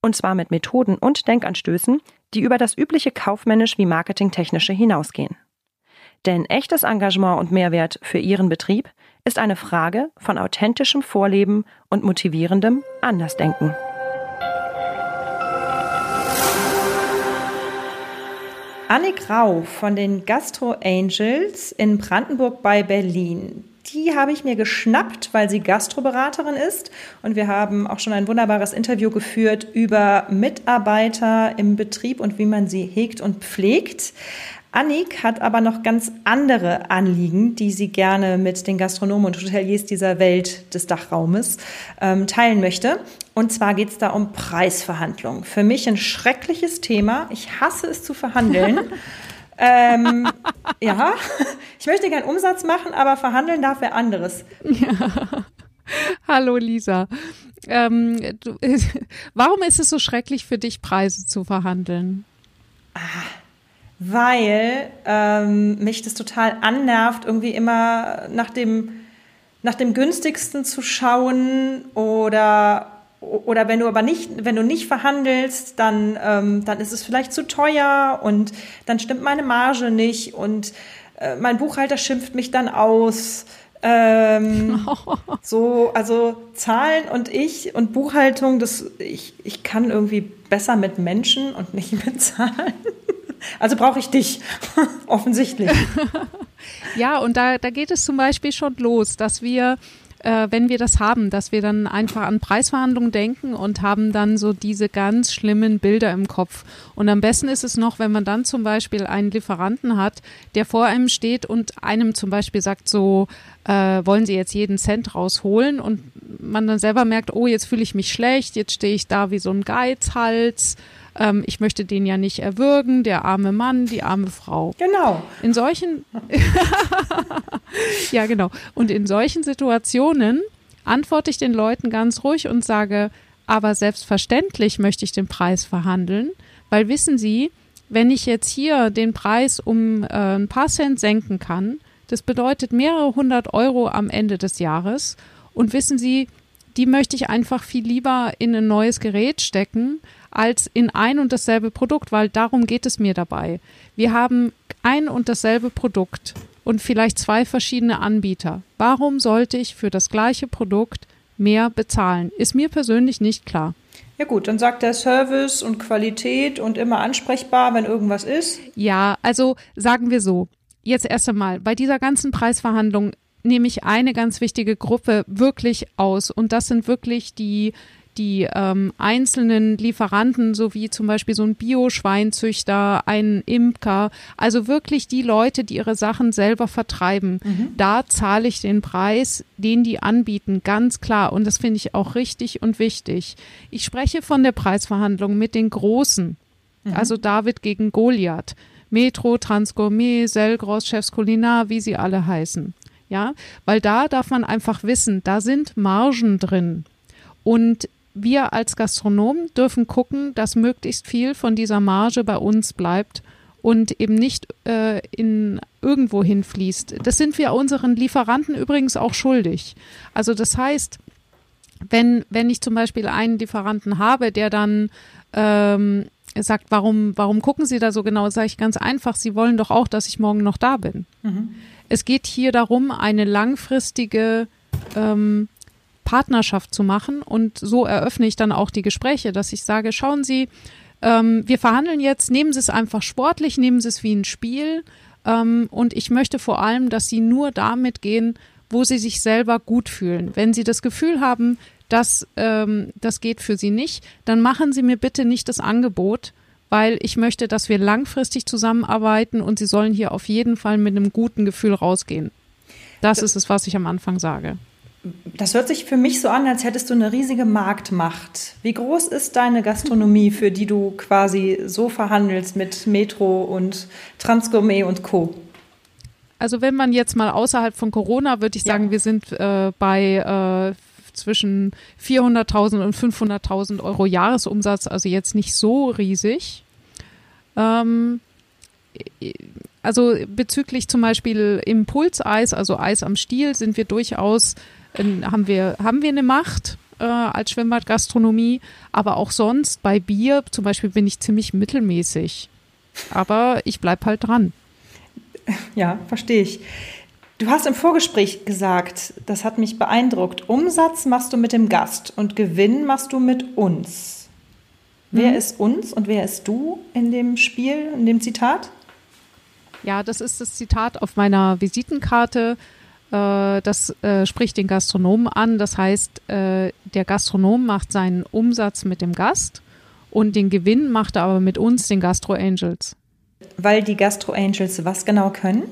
Und zwar mit Methoden und Denkanstößen, die über das übliche kaufmännisch wie marketingtechnische hinausgehen. Denn echtes Engagement und Mehrwert für Ihren Betrieb ist eine Frage von authentischem Vorleben und motivierendem Andersdenken. Annik Rau von den Gastro Angels in Brandenburg bei Berlin. Die habe ich mir geschnappt, weil sie Gastroberaterin ist. Und wir haben auch schon ein wunderbares Interview geführt über Mitarbeiter im Betrieb und wie man sie hegt und pflegt. Annik hat aber noch ganz andere Anliegen, die sie gerne mit den Gastronomen und Hoteliers dieser Welt des Dachraumes ähm, teilen möchte. Und zwar geht es da um Preisverhandlungen. Für mich ein schreckliches Thema. Ich hasse es zu verhandeln. ähm, ja, ich möchte gern Umsatz machen, aber verhandeln darf wer anderes. Ja. Hallo Lisa. Ähm, du, warum ist es so schrecklich für dich, Preise zu verhandeln? Ah weil ähm, mich das total annervt, irgendwie immer nach dem, nach dem günstigsten zu schauen oder oder wenn du aber nicht, wenn du nicht verhandelst, dann, ähm, dann ist es vielleicht zu teuer und dann stimmt meine Marge nicht und äh, mein Buchhalter schimpft mich dann aus. Ähm, so, also Zahlen und ich und Buchhaltung, das, ich, ich kann irgendwie besser mit Menschen und nicht mit Zahlen. Also brauche ich dich, offensichtlich. ja, und da, da geht es zum Beispiel schon los, dass wir äh, wenn wir das haben, dass wir dann einfach an Preisverhandlungen denken und haben dann so diese ganz schlimmen Bilder im Kopf. Und am besten ist es noch, wenn man dann zum Beispiel einen Lieferanten hat, der vor einem steht und einem zum Beispiel sagt so, äh, wollen Sie jetzt jeden Cent rausholen und man dann selber merkt, oh, jetzt fühle ich mich schlecht, jetzt stehe ich da wie so ein Geizhals ähm, ich möchte den ja nicht erwürgen, der arme Mann, die arme Frau. Genau. In solchen, ja genau. Und in solchen Situationen antworte ich den Leuten ganz ruhig und sage, aber selbstverständlich möchte ich den Preis verhandeln, weil wissen Sie, wenn ich jetzt hier den Preis um äh, ein paar Cent senken kann, das bedeutet mehrere hundert Euro am Ende des Jahres. Und wissen Sie, die möchte ich einfach viel lieber in ein neues Gerät stecken, als in ein und dasselbe Produkt, weil darum geht es mir dabei. Wir haben ein und dasselbe Produkt und vielleicht zwei verschiedene Anbieter. Warum sollte ich für das gleiche Produkt mehr bezahlen? Ist mir persönlich nicht klar. Ja gut, dann sagt der Service und Qualität und immer ansprechbar, wenn irgendwas ist. Ja, also sagen wir so. Jetzt erst einmal, bei dieser ganzen Preisverhandlung nehme ich eine ganz wichtige Gruppe wirklich aus und das sind wirklich die die ähm, einzelnen Lieferanten, so wie zum Beispiel so ein Bio-Schweinzüchter, ein Imker, also wirklich die Leute, die ihre Sachen selber vertreiben, mhm. da zahle ich den Preis, den die anbieten, ganz klar. Und das finde ich auch richtig und wichtig. Ich spreche von der Preisverhandlung mit den Großen, mhm. also David gegen Goliath. Metro, Transgourmet, Selgros, Chefs Kulinar, wie sie alle heißen. Ja, weil da darf man einfach wissen, da sind Margen drin. Und wir als Gastronomen dürfen gucken, dass möglichst viel von dieser Marge bei uns bleibt und eben nicht äh, in irgendwo hinfließt. Das sind wir unseren Lieferanten übrigens auch schuldig. Also das heißt, wenn, wenn ich zum Beispiel einen Lieferanten habe, der dann ähm, sagt, warum, warum gucken Sie da so genau, sage ich ganz einfach, Sie wollen doch auch, dass ich morgen noch da bin. Mhm. Es geht hier darum, eine langfristige ähm, Partnerschaft zu machen. Und so eröffne ich dann auch die Gespräche, dass ich sage, schauen Sie, ähm, wir verhandeln jetzt, nehmen Sie es einfach sportlich, nehmen Sie es wie ein Spiel. Ähm, und ich möchte vor allem, dass Sie nur damit gehen, wo Sie sich selber gut fühlen. Wenn Sie das Gefühl haben, dass ähm, das geht für Sie nicht, dann machen Sie mir bitte nicht das Angebot, weil ich möchte, dass wir langfristig zusammenarbeiten und Sie sollen hier auf jeden Fall mit einem guten Gefühl rausgehen. Das ist es, was ich am Anfang sage. Das hört sich für mich so an, als hättest du eine riesige Marktmacht. Wie groß ist deine Gastronomie, für die du quasi so verhandelst mit Metro und Transgourmet und Co.? Also wenn man jetzt mal außerhalb von Corona, würde ich sagen, ja. wir sind äh, bei äh, zwischen 400.000 und 500.000 Euro Jahresumsatz, also jetzt nicht so riesig. Ähm, also bezüglich zum Beispiel Impulseis, also Eis am Stiel, sind wir durchaus, haben wir, haben wir eine Macht äh, als Schwimmbadgastronomie, aber auch sonst bei Bier zum Beispiel bin ich ziemlich mittelmäßig. Aber ich bleibe halt dran. Ja, verstehe ich. Du hast im Vorgespräch gesagt, das hat mich beeindruckt, Umsatz machst du mit dem Gast und Gewinn machst du mit uns. Mhm. Wer ist uns und wer ist du in dem Spiel, in dem Zitat? Ja, das ist das Zitat auf meiner Visitenkarte. Äh, das äh, spricht den Gastronomen an. Das heißt, äh, der Gastronom macht seinen Umsatz mit dem Gast und den Gewinn macht er aber mit uns, den Gastro Angels. Weil die Gastro Angels was genau können?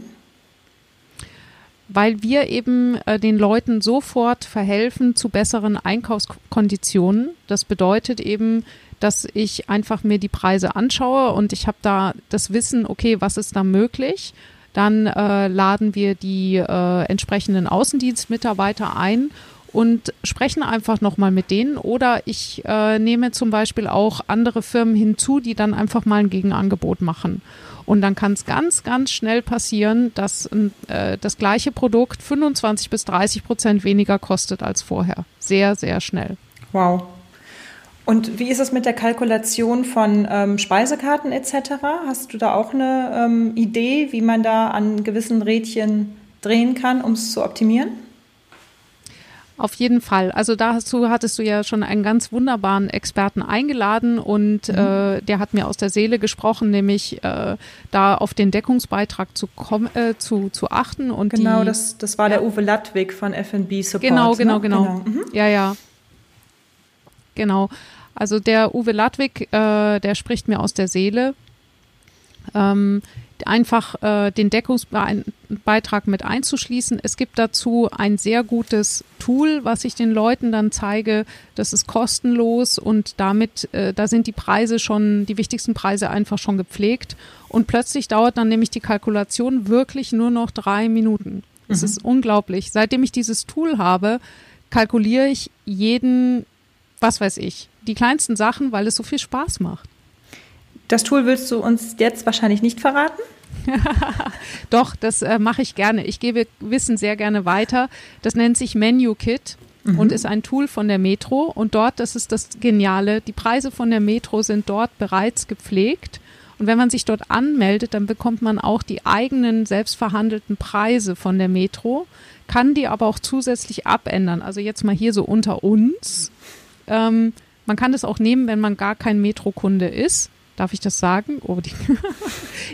Weil wir eben äh, den Leuten sofort verhelfen zu besseren Einkaufskonditionen. Das bedeutet eben, dass ich einfach mir die Preise anschaue und ich habe da das Wissen, okay, was ist da möglich? Dann äh, laden wir die äh, entsprechenden Außendienstmitarbeiter ein und sprechen einfach nochmal mit denen. Oder ich äh, nehme zum Beispiel auch andere Firmen hinzu, die dann einfach mal ein Gegenangebot machen. Und dann kann es ganz, ganz schnell passieren, dass äh, das gleiche Produkt 25 bis 30 Prozent weniger kostet als vorher. Sehr, sehr schnell. Wow. Und wie ist es mit der Kalkulation von ähm, Speisekarten etc.? Hast du da auch eine ähm, Idee, wie man da an gewissen Rädchen drehen kann, um es zu optimieren? Auf jeden Fall. Also dazu hattest du ja schon einen ganz wunderbaren Experten eingeladen und mhm. äh, der hat mir aus der Seele gesprochen, nämlich äh, da auf den Deckungsbeitrag zu, äh, zu, zu achten. Und genau, die, das, das war der Uwe Ladwig von FB Support. Genau, genau, ne? genau. genau. Mhm. Ja, ja. Genau. Also der Uwe Ladwig, äh, der spricht mir aus der Seele. Ähm, einfach äh, den Deckungsbeitrag mit einzuschließen. Es gibt dazu ein sehr gutes Tool, was ich den Leuten dann zeige. Das ist kostenlos und damit, äh, da sind die Preise schon, die wichtigsten Preise einfach schon gepflegt. Und plötzlich dauert dann nämlich die Kalkulation wirklich nur noch drei Minuten. Das mhm. ist unglaublich. Seitdem ich dieses Tool habe, kalkuliere ich jeden, was weiß ich, die kleinsten Sachen, weil es so viel Spaß macht. Das Tool willst du uns jetzt wahrscheinlich nicht verraten? Doch, das äh, mache ich gerne. Ich gebe Wissen sehr gerne weiter. Das nennt sich Menu Kit mhm. und ist ein Tool von der Metro. Und dort, das ist das Geniale, die Preise von der Metro sind dort bereits gepflegt. Und wenn man sich dort anmeldet, dann bekommt man auch die eigenen selbstverhandelten Preise von der Metro, kann die aber auch zusätzlich abändern. Also jetzt mal hier so unter uns. Ähm, man kann das auch nehmen, wenn man gar kein Metro-Kunde ist. Darf ich das sagen? Oh,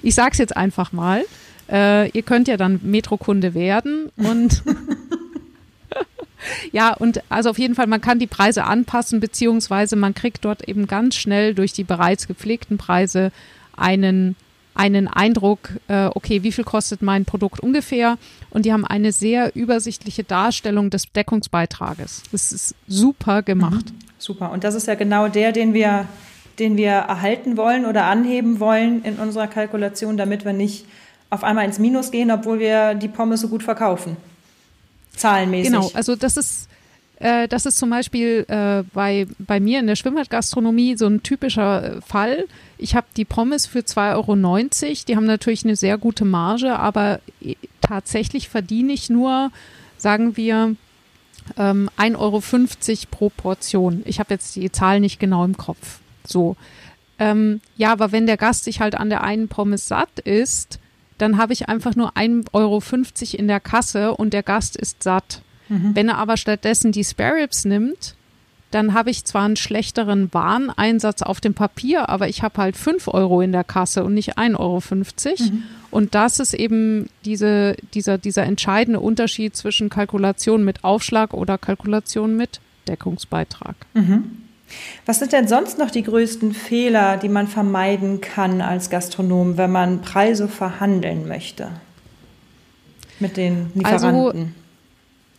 ich sage es jetzt einfach mal. Äh, ihr könnt ja dann Metro-Kunde werden und ja, und also auf jeden Fall, man kann die Preise anpassen, beziehungsweise man kriegt dort eben ganz schnell durch die bereits gepflegten Preise einen einen Eindruck, äh, okay, wie viel kostet mein Produkt ungefähr? Und die haben eine sehr übersichtliche Darstellung des Deckungsbeitrages. Das ist super gemacht. Mhm. Super. Und das ist ja genau der, den wir, den wir erhalten wollen oder anheben wollen in unserer Kalkulation, damit wir nicht auf einmal ins Minus gehen, obwohl wir die Pommes so gut verkaufen. Zahlenmäßig. Genau, also das ist, äh, das ist zum Beispiel äh, bei, bei mir in der Schwimmbadgastronomie so ein typischer äh, Fall. Ich habe die Pommes für 2,90 Euro. Die haben natürlich eine sehr gute Marge, aber äh, tatsächlich verdiene ich nur, sagen wir, ähm, 1,50 Euro pro Portion. Ich habe jetzt die Zahl nicht genau im Kopf. So. Ähm, ja, aber wenn der Gast sich halt an der einen Pommes satt ist, dann habe ich einfach nur 1,50 Euro in der Kasse und der Gast ist satt. Mhm. Wenn er aber stattdessen die Spare Ribs nimmt, dann habe ich zwar einen schlechteren Wareneinsatz auf dem Papier, aber ich habe halt 5 Euro in der Kasse und nicht 1,50 Euro. Mhm. Und das ist eben diese, dieser, dieser entscheidende Unterschied zwischen Kalkulation mit Aufschlag oder Kalkulation mit Deckungsbeitrag. Mhm. Was sind denn sonst noch die größten Fehler, die man vermeiden kann als Gastronom, wenn man Preise verhandeln möchte mit den Lieferanten?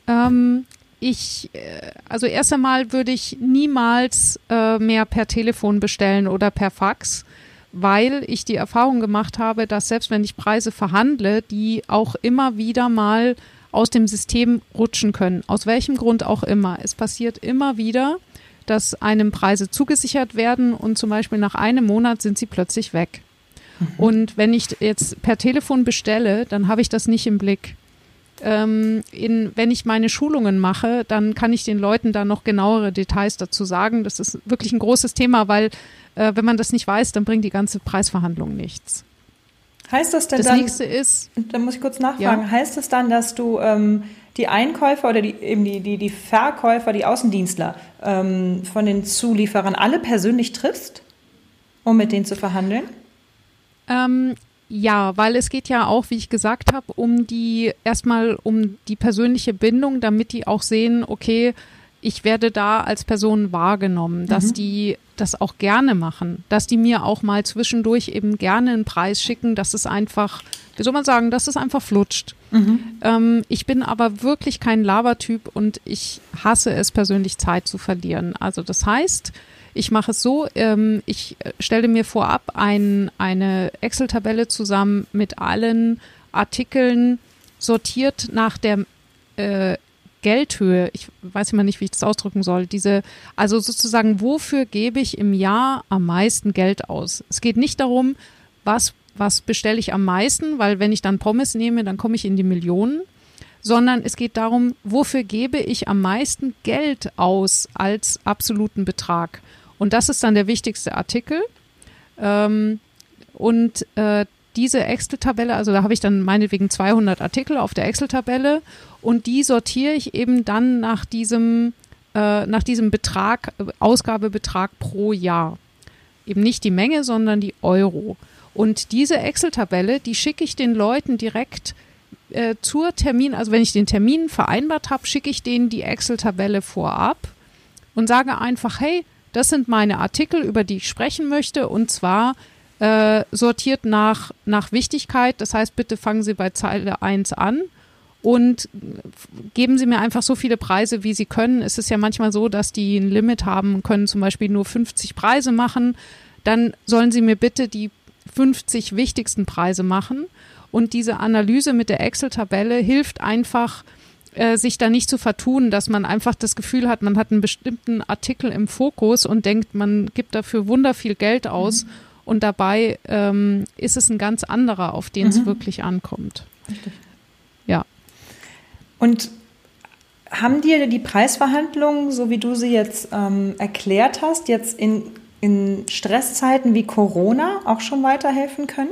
Also, ähm, ich, äh, also erst einmal würde ich niemals äh, mehr per Telefon bestellen oder per Fax, weil ich die Erfahrung gemacht habe, dass selbst wenn ich Preise verhandle, die auch immer wieder mal aus dem System rutschen können. Aus welchem Grund auch immer. Es passiert immer wieder, dass einem Preise zugesichert werden und zum Beispiel nach einem Monat sind sie plötzlich weg. Mhm. Und wenn ich jetzt per Telefon bestelle, dann habe ich das nicht im Blick. Ähm, in, wenn ich meine Schulungen mache, dann kann ich den Leuten da noch genauere Details dazu sagen. Das ist wirklich ein großes Thema, weil äh, wenn man das nicht weiß, dann bringt die ganze Preisverhandlung nichts. Heißt das denn das dann? Das nächste ist. Da muss ich kurz nachfragen. Ja? Heißt das dann, dass du ähm, die Einkäufer oder die, eben die, die, die Verkäufer, die Außendienstler ähm, von den Zulieferern alle persönlich triffst, um mit denen zu verhandeln? Ähm, ja, weil es geht ja auch, wie ich gesagt habe, um die erstmal um die persönliche Bindung, damit die auch sehen, okay, ich werde da als Person wahrgenommen, dass mhm. die das auch gerne machen, dass die mir auch mal zwischendurch eben gerne einen Preis schicken, dass es einfach, wie soll man sagen, dass es einfach flutscht. Mhm. Ähm, ich bin aber wirklich kein Labertyp und ich hasse es persönlich Zeit zu verlieren. Also das heißt, ich mache es so, ähm, ich stelle mir vorab ein, eine Excel-Tabelle zusammen mit allen Artikeln sortiert nach der äh, Geldhöhe, ich weiß immer nicht, wie ich das ausdrücken soll, diese, also sozusagen, wofür gebe ich im Jahr am meisten Geld aus? Es geht nicht darum, was, was bestelle ich am meisten, weil wenn ich dann Pommes nehme, dann komme ich in die Millionen, sondern es geht darum, wofür gebe ich am meisten Geld aus als absoluten Betrag. Und das ist dann der wichtigste Artikel. Ähm, und äh, diese Excel-Tabelle, also da habe ich dann meinetwegen 200 Artikel auf der Excel-Tabelle und die sortiere ich eben dann nach diesem, äh, nach diesem Betrag, Ausgabebetrag pro Jahr. Eben nicht die Menge, sondern die Euro. Und diese Excel-Tabelle, die schicke ich den Leuten direkt äh, zur Termin, also wenn ich den Termin vereinbart habe, schicke ich denen die Excel-Tabelle vorab und sage einfach, hey, das sind meine Artikel, über die ich sprechen möchte und zwar äh, sortiert nach, nach Wichtigkeit. Das heißt, bitte fangen Sie bei Zeile 1 an und geben Sie mir einfach so viele Preise, wie Sie können. Es ist ja manchmal so, dass die ein Limit haben, können zum Beispiel nur 50 Preise machen. Dann sollen Sie mir bitte die 50 wichtigsten Preise machen. Und diese Analyse mit der Excel-Tabelle hilft einfach, äh, sich da nicht zu vertun, dass man einfach das Gefühl hat, man hat einen bestimmten Artikel im Fokus und denkt, man gibt dafür wunder viel Geld aus. Mhm und dabei ähm, ist es ein ganz anderer, auf den es mhm. wirklich ankommt. Richtig. Ja. Und haben dir die Preisverhandlungen, so wie du sie jetzt ähm, erklärt hast, jetzt in, in Stresszeiten wie Corona auch schon weiterhelfen können?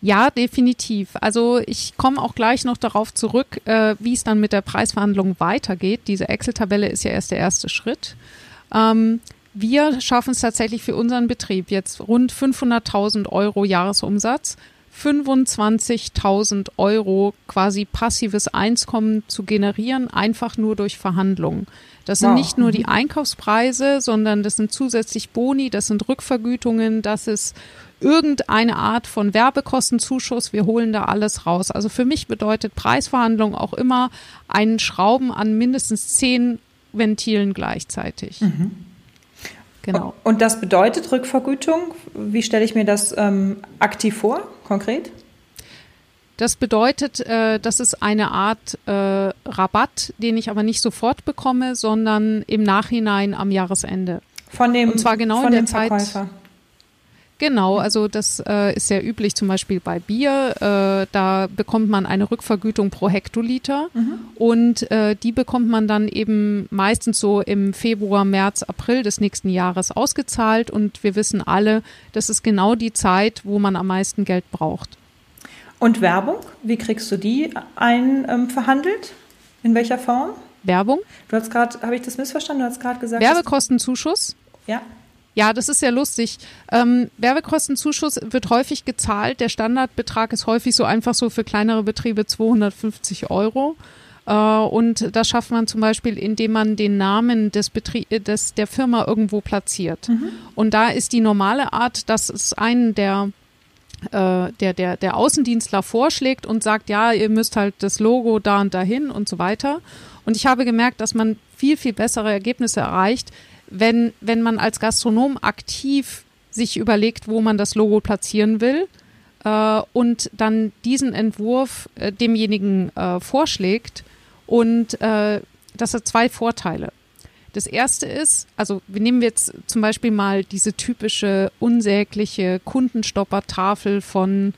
Ja, definitiv. Also ich komme auch gleich noch darauf zurück, äh, wie es dann mit der Preisverhandlung weitergeht. Diese Excel-Tabelle ist ja erst der erste Schritt. Ähm, wir schaffen es tatsächlich für unseren Betrieb jetzt rund 500.000 Euro Jahresumsatz, 25.000 Euro quasi passives Einkommen zu generieren, einfach nur durch Verhandlungen. Das sind wow. nicht nur die. Einkaufspreise, sondern das sind zusätzlich Boni, das sind Rückvergütungen, das ist irgendeine Art von Werbekostenzuschuss. Wir holen da alles raus. Also für mich bedeutet Preisverhandlung auch immer einen Schrauben an mindestens zehn Ventilen gleichzeitig. Mhm. Genau. Und das bedeutet Rückvergütung? Wie stelle ich mir das ähm, aktiv vor, konkret? Das bedeutet, äh, das ist eine Art äh, Rabatt, den ich aber nicht sofort bekomme, sondern im Nachhinein am Jahresende. Von dem, Und zwar genau in der Zeit. Verkäufer. Genau, also das äh, ist sehr üblich zum Beispiel bei Bier. Äh, da bekommt man eine Rückvergütung pro Hektoliter mhm. und äh, die bekommt man dann eben meistens so im Februar, März, April des nächsten Jahres ausgezahlt und wir wissen alle, das ist genau die Zeit, wo man am meisten Geld braucht. Und Werbung, wie kriegst du die ein ähm, verhandelt? In welcher Form? Werbung? Du hast gerade, habe ich das missverstanden? Du hast gerade gesagt. Werbekostenzuschuss. Ja. Ja, das ist ja lustig. Ähm, Werbekostenzuschuss wird häufig gezahlt. Der Standardbetrag ist häufig so einfach so für kleinere Betriebe 250 Euro. Äh, und das schafft man zum Beispiel, indem man den Namen des Betrie äh, des, der Firma irgendwo platziert. Mhm. Und da ist die normale Art, dass es einen der äh, der, der, der Außendienstler vorschlägt und sagt, ja, ihr müsst halt das Logo da und dahin und so weiter. Und ich habe gemerkt, dass man viel, viel bessere Ergebnisse erreicht, wenn, wenn man als Gastronom aktiv sich überlegt, wo man das Logo platzieren will äh, und dann diesen Entwurf äh, demjenigen äh, vorschlägt. Und äh, das hat zwei Vorteile. Das erste ist, also wir nehmen jetzt zum Beispiel mal diese typische unsägliche Kundenstoppertafel von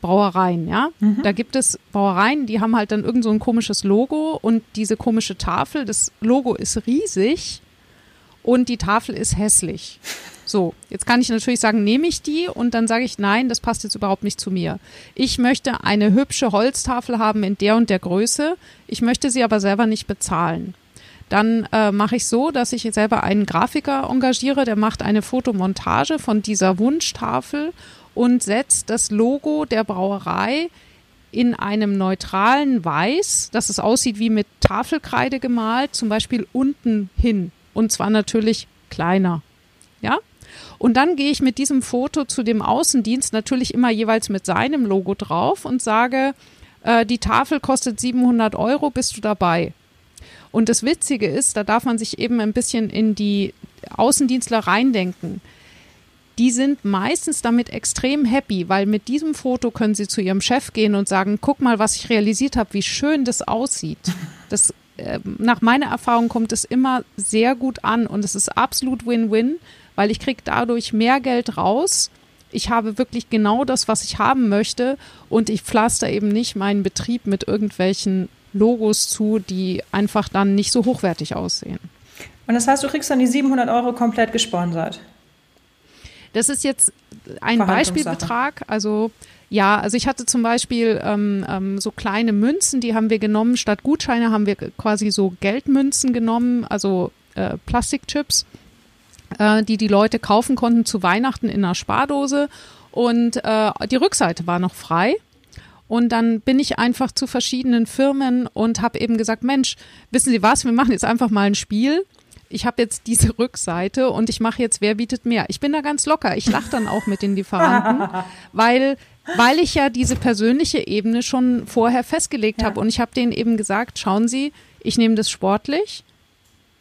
Brauereien, ja. Mhm. Da gibt es Brauereien, die haben halt dann irgend so ein komisches Logo und diese komische Tafel, das Logo ist riesig und die Tafel ist hässlich. So, jetzt kann ich natürlich sagen, nehme ich die und dann sage ich, nein, das passt jetzt überhaupt nicht zu mir. Ich möchte eine hübsche Holztafel haben in der und der Größe. Ich möchte sie aber selber nicht bezahlen. Dann äh, mache ich so, dass ich selber einen Grafiker engagiere, der macht eine Fotomontage von dieser Wunschtafel und setzt das Logo der Brauerei in einem neutralen Weiß, dass es aussieht wie mit Tafelkreide gemalt, zum Beispiel unten hin. Und zwar natürlich kleiner. Ja? Und dann gehe ich mit diesem Foto zu dem Außendienst natürlich immer jeweils mit seinem Logo drauf und sage, äh, die Tafel kostet 700 Euro, bist du dabei? Und das Witzige ist, da darf man sich eben ein bisschen in die Außendienstler reindenken. Die sind meistens damit extrem happy, weil mit diesem Foto können sie zu ihrem Chef gehen und sagen, guck mal, was ich realisiert habe, wie schön das aussieht. Das, nach meiner Erfahrung kommt es immer sehr gut an und es ist absolut Win-Win, weil ich kriege dadurch mehr Geld raus. Ich habe wirklich genau das, was ich haben möchte und ich pflaster eben nicht meinen Betrieb mit irgendwelchen Logos zu, die einfach dann nicht so hochwertig aussehen. Und das heißt, du kriegst dann die 700 Euro komplett gesponsert? Das ist jetzt ein Beispielbetrag. Also ja, also ich hatte zum Beispiel ähm, ähm, so kleine Münzen, die haben wir genommen. Statt Gutscheine haben wir quasi so Geldmünzen genommen, also äh, Plastikchips, äh, die die Leute kaufen konnten zu Weihnachten in einer Spardose. Und äh, die Rückseite war noch frei. Und dann bin ich einfach zu verschiedenen Firmen und habe eben gesagt, Mensch, wissen Sie was, wir machen jetzt einfach mal ein Spiel. Ich habe jetzt diese Rückseite und ich mache jetzt, wer bietet mehr. Ich bin da ganz locker. Ich lache dann auch mit den Lieferanten, weil, weil ich ja diese persönliche Ebene schon vorher festgelegt ja. habe. Und ich habe denen eben gesagt, schauen Sie, ich nehme das sportlich.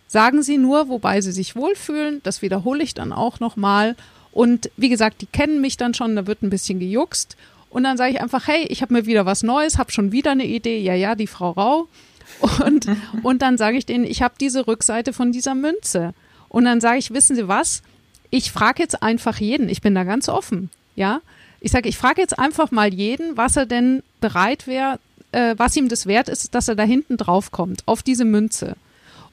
Sagen Sie nur, wobei Sie sich wohlfühlen. Das wiederhole ich dann auch nochmal. Und wie gesagt, die kennen mich dann schon, da wird ein bisschen gejuckst. Und dann sage ich einfach, hey, ich habe mir wieder was Neues, habe schon wieder eine Idee. Ja, ja, die Frau Rau. Und, und dann sage ich denen, ich habe diese Rückseite von dieser Münze. Und dann sage ich, wissen Sie was? Ich frage jetzt einfach jeden. Ich bin da ganz offen. Ja, ich sage, ich frage jetzt einfach mal jeden, was er denn bereit wäre, äh, was ihm das wert ist, dass er da hinten drauf kommt, auf diese Münze.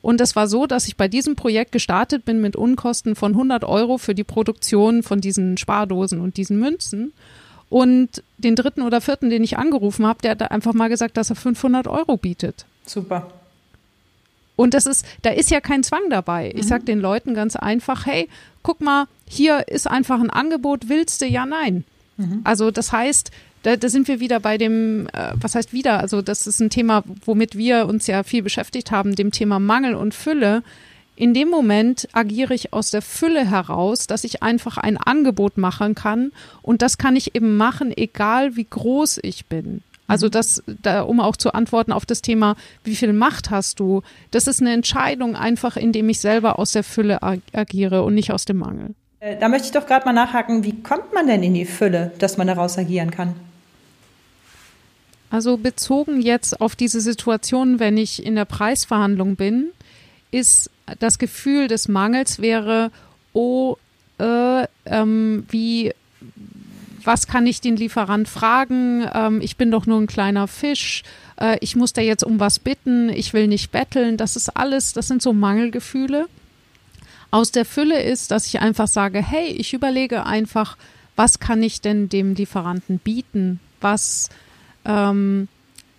Und es war so, dass ich bei diesem Projekt gestartet bin mit Unkosten von 100 Euro für die Produktion von diesen Spardosen und diesen Münzen. Und den dritten oder vierten, den ich angerufen habe, der hat einfach mal gesagt, dass er 500 Euro bietet. Super. Und das ist, da ist ja kein Zwang dabei. Ich mhm. sage den Leuten ganz einfach, hey, guck mal, hier ist einfach ein Angebot, willst du? Ja, nein. Mhm. Also das heißt, da, da, sind wir wieder bei dem, äh, was heißt wieder? Also das ist ein Thema, womit wir uns ja viel beschäftigt haben, dem Thema Mangel und Fülle in dem Moment agiere ich aus der Fülle heraus, dass ich einfach ein Angebot machen kann und das kann ich eben machen, egal wie groß ich bin. Also mhm. das, da, um auch zu antworten auf das Thema, wie viel Macht hast du? Das ist eine Entscheidung einfach, indem ich selber aus der Fülle ag agiere und nicht aus dem Mangel. Äh, da möchte ich doch gerade mal nachhaken, wie kommt man denn in die Fülle, dass man daraus agieren kann? Also bezogen jetzt auf diese Situation, wenn ich in der Preisverhandlung bin, ist das Gefühl des Mangels wäre, oh, äh, ähm, wie, was kann ich den Lieferant fragen? Ähm, ich bin doch nur ein kleiner Fisch. Äh, ich muss da jetzt um was bitten. Ich will nicht betteln. Das ist alles, das sind so Mangelgefühle. Aus der Fülle ist, dass ich einfach sage, hey, ich überlege einfach, was kann ich denn dem Lieferanten bieten? Was, ähm,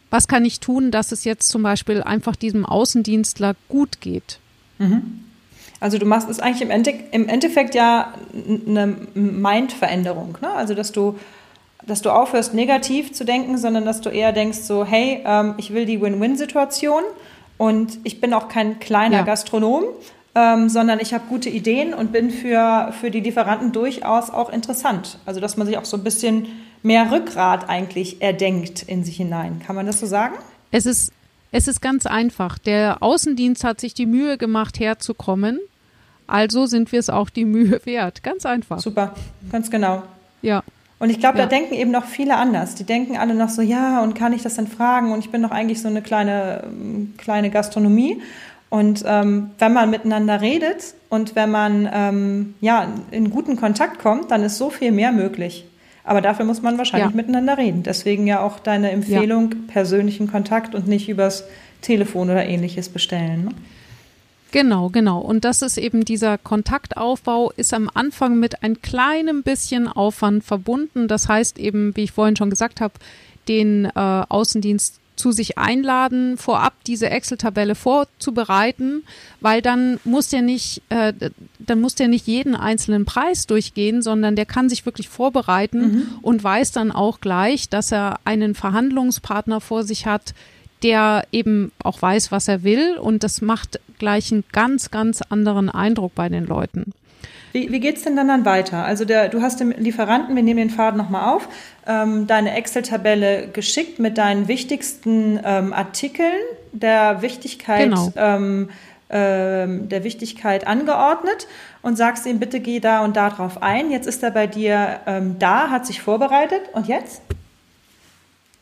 was kann ich tun, dass es jetzt zum Beispiel einfach diesem Außendienstler gut geht? Mhm. Also du machst es eigentlich im, Ende, im Endeffekt ja eine Mindveränderung, ne? Also dass du, dass du aufhörst, negativ zu denken, sondern dass du eher denkst so, hey, ähm, ich will die Win-Win-Situation und ich bin auch kein kleiner ja. Gastronom. Ähm, sondern ich habe gute Ideen und bin für, für die Lieferanten durchaus auch interessant. Also dass man sich auch so ein bisschen mehr Rückgrat eigentlich erdenkt in sich hinein. Kann man das so sagen? Es ist, es ist ganz einfach. Der Außendienst hat sich die Mühe gemacht, herzukommen. Also sind wir es auch die Mühe wert. Ganz einfach. Super, ganz genau. Ja. Und ich glaube, Ja. da denken eben noch viele anders. Die denken alle noch so, ja, und kann ich das denn fragen? Und ich bin doch eigentlich so eine kleine, ähm, kleine Gastronomie. Und ähm, wenn man miteinander redet und wenn man ähm, ja, in guten Kontakt kommt, dann ist so viel mehr möglich. Aber dafür muss man wahrscheinlich Ja. miteinander reden. Deswegen ja auch deine Empfehlung, persönlichen Kontakt und nicht übers Telefon oder ähnliches bestellen. Ne? Genau, genau. Und das ist eben dieser Kontaktaufbau ist am Anfang mit ein kleinem bisschen Aufwand verbunden. Das heißt eben, wie ich vorhin schon gesagt habe, den äh, Außendienst zu sich einladen, vorab diese Excel-Tabelle vorzubereiten, weil dann muss der nicht, äh, dann muss der nicht jeden einzelnen Preis durchgehen, sondern der kann sich wirklich vorbereiten und weiß dann auch gleich, dass er einen Verhandlungspartner vor sich hat, der eben auch weiß, was er will und das macht gleich einen ganz, ganz anderen Eindruck bei den Leuten. Wie, wie geht's denn dann, dann weiter? Also der, du hast dem Lieferanten, wir nehmen den Faden nochmal auf, ähm, deine Excel-Tabelle geschickt mit deinen wichtigsten ähm, Artikeln der Wichtigkeit, Genau. ähm, ähm, der Wichtigkeit angeordnet und sagst ihm, bitte geh da und da drauf ein. Jetzt ist er bei dir ähm, da, hat sich vorbereitet und jetzt?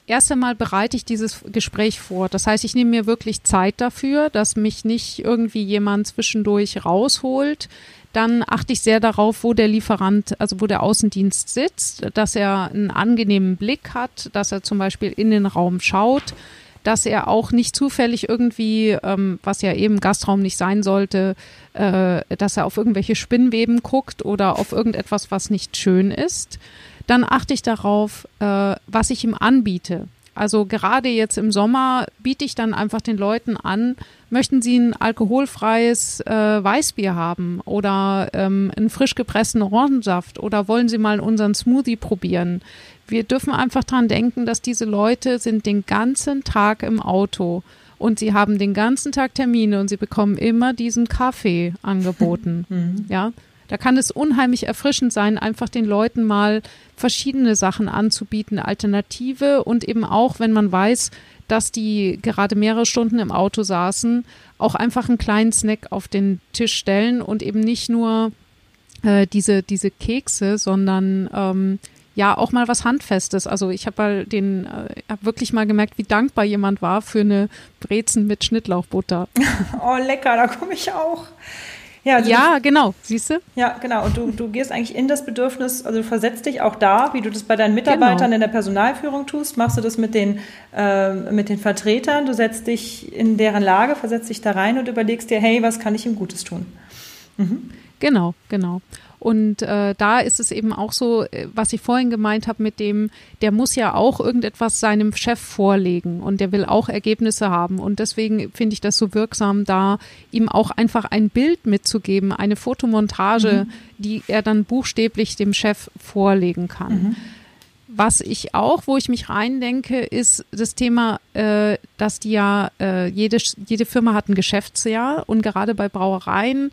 Erst einmal bereite ich dieses Gespräch vor. Das heißt, ich nehme mir wirklich Zeit dafür, dass mich nicht irgendwie jemand zwischendurch rausholt. Dann achte ich sehr darauf, wo der Lieferant, also wo der Außendienst sitzt, dass er einen angenehmen Blick hat, dass er zum Beispiel in den Raum schaut, dass er auch nicht zufällig irgendwie, ähm, was ja eben Gastraum nicht sein sollte, äh, dass er auf irgendwelche Spinnweben guckt oder auf irgendetwas, was nicht schön ist. Dann achte ich darauf, äh, was ich ihm anbiete. Also gerade jetzt im Sommer biete ich dann einfach den Leuten an, möchten sie ein alkoholfreies äh, Weißbier haben oder ähm, einen frisch gepressten Orangensaft oder wollen sie mal unseren Smoothie probieren? Wir dürfen einfach dran denken, dass diese Leute sind den ganzen Tag im Auto und sie haben den ganzen Tag Termine und sie bekommen immer diesen Kaffee angeboten. ja, da kann es unheimlich erfrischend sein, einfach den Leuten mal verschiedene Sachen anzubieten, Alternative und eben auch, wenn man weiß, dass die gerade mehrere Stunden im Auto saßen, auch einfach einen kleinen Snack auf den Tisch stellen und eben nicht nur äh, diese, diese Kekse, sondern ähm, ja auch mal was Handfestes. Also ich habe mal den, äh, hab wirklich mal gemerkt, wie dankbar jemand war für eine Brezen mit Schnittlauchbutter. Oh, lecker, da komme ich auch. Ja, also ja, genau, siehst du? Ja, genau. Und du, du gehst eigentlich in das Bedürfnis, also du versetzt dich auch da, wie du das bei deinen Mitarbeitern Genau. in der Personalführung tust, machst du das mit den, äh, mit den Vertretern, du setzt dich in deren Lage, versetzt dich da rein und überlegst dir, hey, was kann ich ihm Gutes tun? Genau, genau. Und äh, da ist es eben auch so, äh, was ich vorhin gemeint habe mit dem, der muss ja auch irgendetwas seinem Chef vorlegen und der will auch Ergebnisse haben. Und deswegen finde ich das so wirksam, da ihm auch einfach ein Bild mitzugeben, eine Fotomontage, die er dann buchstäblich dem Chef vorlegen kann. Was ich auch, wo ich mich reindenke, ist das Thema, äh, dass die ja, äh, jede, jede Firma hat ein Geschäftsjahr und gerade bei Brauereien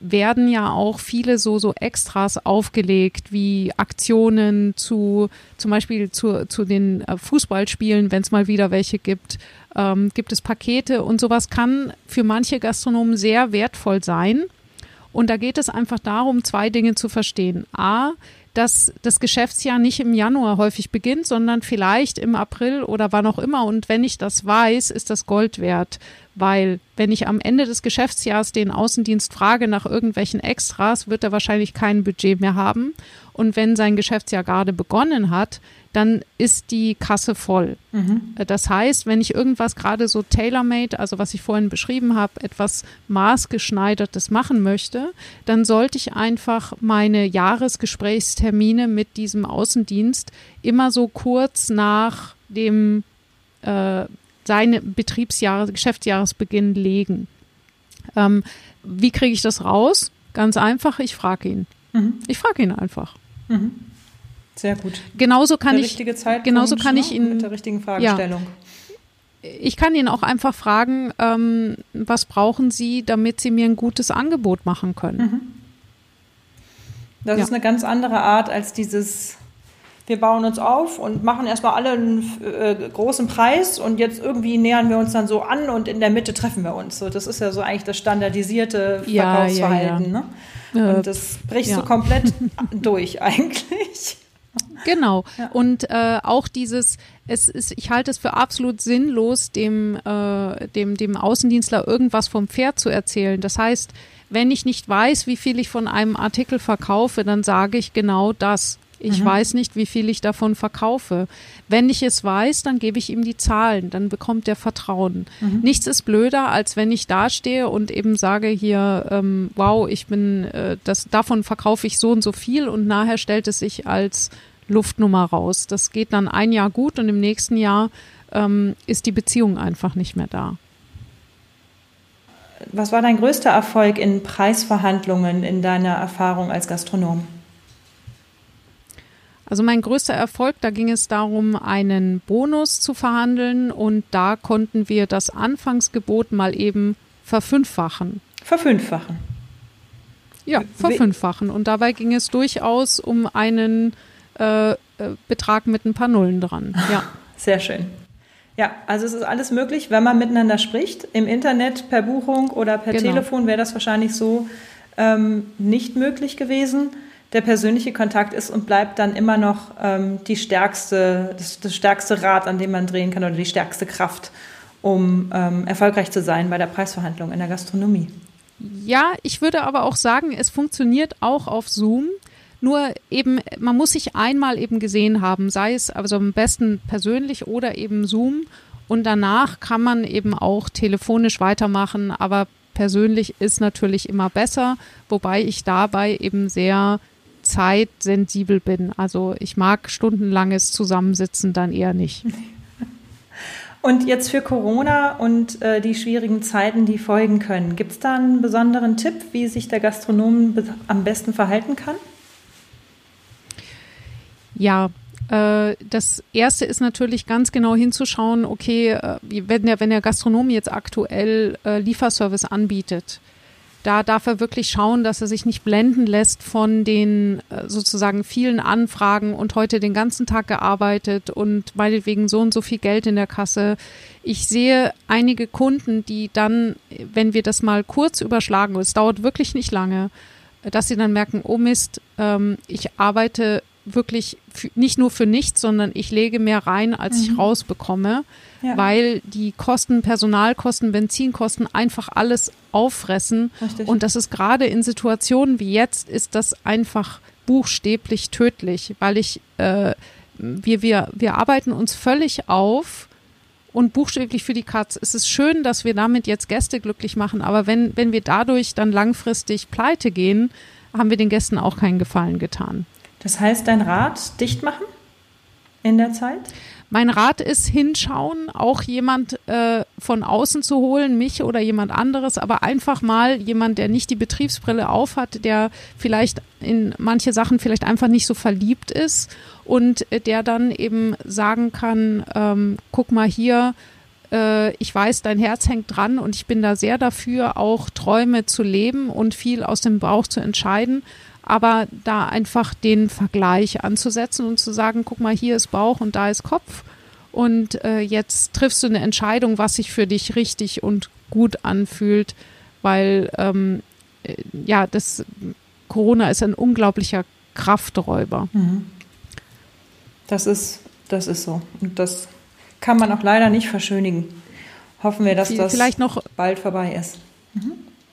werden ja auch viele so, so Extras aufgelegt, wie Aktionen zu, zum Beispiel zu, zu den äh, Fußballspielen, wenn es mal wieder welche gibt, ähm, gibt es Pakete und sowas kann für manche Gastronomen sehr wertvoll sein. Und da geht es einfach darum, zwei Dinge zu verstehen. A, dass das Geschäftsjahr nicht im Januar häufig beginnt, sondern vielleicht im April oder wann auch immer. Und wenn ich das weiß, ist das Gold wert. Weil wenn ich am Ende des Geschäftsjahres den Außendienst frage nach irgendwelchen Extras, wird er wahrscheinlich kein Budget mehr haben. Und wenn sein Geschäftsjahr gerade begonnen hat, dann ist die Kasse voll. Äh, Das heißt, wenn ich irgendwas gerade so tailor-made, also was ich vorhin beschrieben habe, etwas maßgeschneidertes machen möchte, dann sollte ich einfach meine Jahresgesprächstermine mit diesem Außendienst immer so kurz nach dem äh, seine Betriebsjahres, Geschäftsjahresbeginn legen. Ähm, wie kriege ich das raus? Ganz einfach, ich frage ihn. Ich frage ihn einfach. Sehr gut. Genauso kann der ich richtige Zeitpunkt, genauso kann ne? ich ihn mit der richtigen Fragestellung. ich kann ihn auch einfach fragen, ähm, was brauchen Sie, damit Sie mir ein gutes Angebot machen können. Mhm. Das ja. ist eine ganz andere Art als dieses, wir bauen uns auf und machen erstmal alle einen äh, großen Preis und jetzt irgendwie nähern wir uns dann so an und in der Mitte treffen wir uns. So, das ist ja so eigentlich das standardisierte Verkaufsverhalten. Ja, ja, ne? Und das brichst du komplett durch eigentlich. Genau. Ja. Und äh, auch dieses, es ist, ich halte es für absolut sinnlos, dem, äh, dem, dem Außendienstler irgendwas vom Pferd zu erzählen. Das heißt, wenn ich nicht weiß, wie viel ich von einem Artikel verkaufe, dann sage ich genau das. Ich mhm. weiß nicht, wie viel ich davon verkaufe. Wenn ich es weiß, dann gebe ich ihm die Zahlen, dann bekommt er Vertrauen. Mhm. Nichts ist blöder, als wenn ich dastehe und eben sage hier, ähm, wow, ich bin, äh, das, davon verkaufe ich so und so viel und nachher stellt es sich als Luftnummer raus. Das geht dann ein Jahr gut und im nächsten Jahr ähm, ist die Beziehung einfach nicht mehr da. Was war dein größter Erfolg in Preisverhandlungen in deiner Erfahrung als Gastronom? Also mein größter Erfolg, da ging es darum, einen Bonus zu verhandeln und da konnten wir das Anfangsgebot mal eben verfünffachen. Verfünffachen? Ja, verfünffachen. Und dabei ging es durchaus um einen äh, äh, Betrag mit ein paar Nullen dran. Ja. Sehr schön. Ja, also es ist alles möglich, wenn man miteinander spricht. Im Internet, per Buchung oder per genau. Telefon wäre das wahrscheinlich so ähm, nicht möglich gewesen. Der persönliche Kontakt ist und bleibt dann immer noch ähm, die stärkste, das, das, stärkste Rad, an dem man drehen kann oder die stärkste Kraft, um ähm, erfolgreich zu sein bei der Preisverhandlung in der Gastronomie. Ja, ich würde aber auch sagen, es funktioniert auch auf Zoom. Nur eben, man muss sich einmal eben gesehen haben, sei es also am besten persönlich oder eben Zoom. Und danach kann man eben auch telefonisch weitermachen, aber persönlich ist natürlich immer besser, wobei ich dabei eben sehr zeitsensibel bin. Also ich mag stundenlanges Zusammensitzen dann eher nicht. Und jetzt für Corona und äh, die schwierigen Zeiten, die folgen können, gibt es da einen besonderen Tipp, wie sich der Gastronom am besten verhalten kann? Ja, äh, das erste ist natürlich ganz genau hinzuschauen, okay, äh, wenn der, wenn der Gastronom jetzt aktuell äh, Lieferservice anbietet, da darf er wirklich schauen, dass er sich nicht blenden lässt von den sozusagen vielen Anfragen und heute den ganzen Tag gearbeitet und meinetwegen so und so viel Geld in der Kasse. Ich sehe einige Kunden, die dann, wenn wir das mal kurz überschlagen, es dauert wirklich nicht lange, dass sie dann merken, oh Mist, ähm, ich arbeite wirklich nicht nur für nichts, sondern ich lege mehr rein, als mhm. ich rausbekomme, ja. weil die Kosten, Personalkosten, Benzinkosten einfach alles auffressen. Richtig. Und das ist gerade in Situationen wie jetzt, ist das einfach buchstäblich tödlich, weil ich, äh, wir, wir, wir arbeiten uns völlig auf und buchstäblich für die Katz. Es ist schön, dass wir damit jetzt Gäste glücklich machen, aber wenn, wenn wir dadurch dann langfristig pleite gehen, haben wir den Gästen auch keinen Gefallen getan. Das heißt, dein Rat dicht machen in der Zeit? Mein Rat ist hinschauen, auch jemand äh, von außen zu holen, mich oder jemand anderes, aber einfach mal jemand, der nicht die Betriebsbrille aufhat, der vielleicht in manche Sachen vielleicht einfach nicht so verliebt ist und äh, der dann eben sagen kann, ähm, guck mal hier, äh, ich weiß, dein Herz hängt dran und ich bin da sehr dafür, auch Träume zu leben und viel aus dem Bauch zu entscheiden aber da einfach den Vergleich anzusetzen und zu sagen, guck mal, hier ist Bauch und da ist Kopf und äh, jetzt triffst du eine Entscheidung, was sich für dich richtig und gut anfühlt, weil ähm, äh, ja, das Corona ist ein unglaublicher Krafträuber. Mhm. Das ist, das ist so. Und das kann man auch leider nicht verschönigen. Hoffen wir, dass das vielleicht noch bald vorbei ist. Mhm.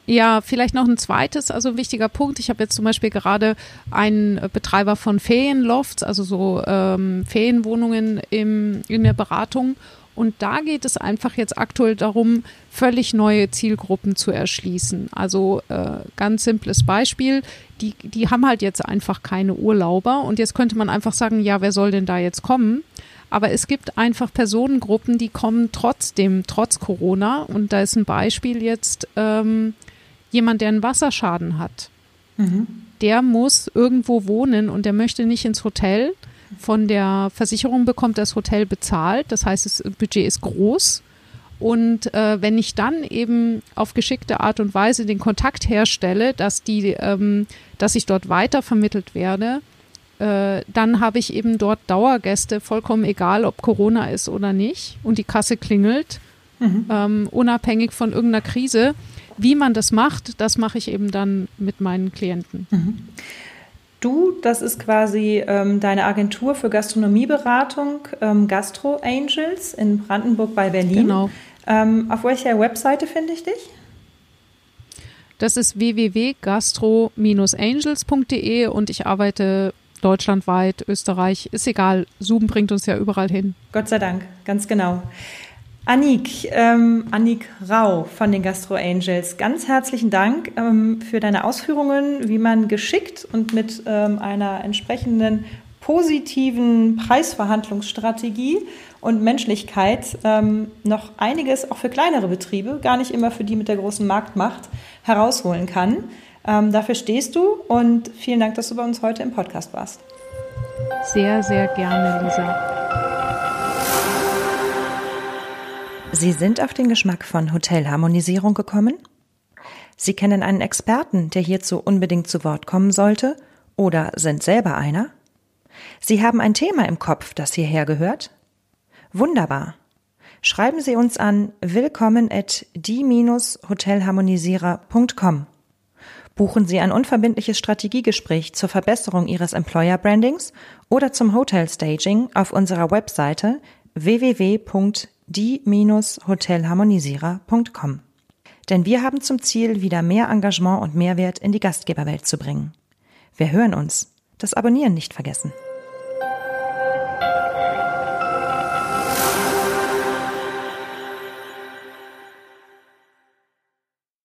Ja, vielleicht noch ein zweites, also ein wichtiger Punkt. Ich habe jetzt zum Beispiel gerade einen Betreiber von Ferienlofts, also so ähm, Ferienwohnungen im, in der Beratung. Und da geht es einfach jetzt aktuell darum, völlig neue Zielgruppen zu erschließen. Also äh, ganz simples Beispiel, die, die haben halt jetzt einfach keine Urlauber und jetzt könnte man einfach sagen, ja, wer soll denn da jetzt kommen? Aber es gibt einfach Personengruppen, die kommen trotzdem, trotz Corona. Und da ist ein Beispiel jetzt ähm, jemand, der einen Wasserschaden hat, mhm. der muss irgendwo wohnen und der möchte nicht ins Hotel. Von der Versicherung bekommt das Hotel bezahlt. Das heißt, das Budget ist groß. Und äh, wenn ich dann eben auf geschickte Art und Weise den Kontakt herstelle, dass die, ähm, dass ich dort weitervermittelt werde, äh, dann habe ich eben dort Dauergäste, vollkommen egal, ob Corona ist oder nicht. Und die Kasse klingelt, mhm. ähm, unabhängig von irgendeiner Krise. Wie man das macht, das mache ich eben dann mit meinen Klienten. Mhm. Du, das ist quasi ähm, deine Agentur für Gastronomieberatung, ähm, Gastro Angels in Brandenburg bei Berlin. Genau. Ähm, auf welcher Webseite finde ich dich? Das ist www.gastro-angels.de und ich arbeite deutschlandweit, Österreich, ist egal. Zoom bringt uns ja überall hin. Gott sei Dank, ganz genau. Annik, ähm, Annik Rau von den Gastro Angels, ganz herzlichen Dank ähm, für deine Ausführungen, wie man geschickt und mit ähm, einer entsprechenden positiven Preisverhandlungsstrategie und Menschlichkeit ähm, noch einiges auch für kleinere Betriebe, gar nicht immer für die mit der großen Marktmacht, herausholen kann. Ähm, dafür stehst du und vielen Dank, dass du bei uns heute im Podcast warst. Sehr, sehr gerne, Lisa. Sie sind auf den Geschmack von Hotelharmonisierung gekommen? Sie kennen einen Experten, der hierzu unbedingt zu Wort kommen sollte? Oder sind selber einer? Sie haben ein Thema im Kopf, das hierher gehört? Wunderbar. Schreiben Sie uns an willkommen at die-hotelharmonisierer.com. Buchen Sie ein unverbindliches Strategiegespräch zur Verbesserung Ihres Employer Brandings oder zum Hotel Staging auf unserer Webseite www die-hotelharmonisierer.com. Denn wir haben zum Ziel, wieder mehr Engagement und Mehrwert in die Gastgeberwelt zu bringen. Wir hören uns. Das Abonnieren nicht vergessen.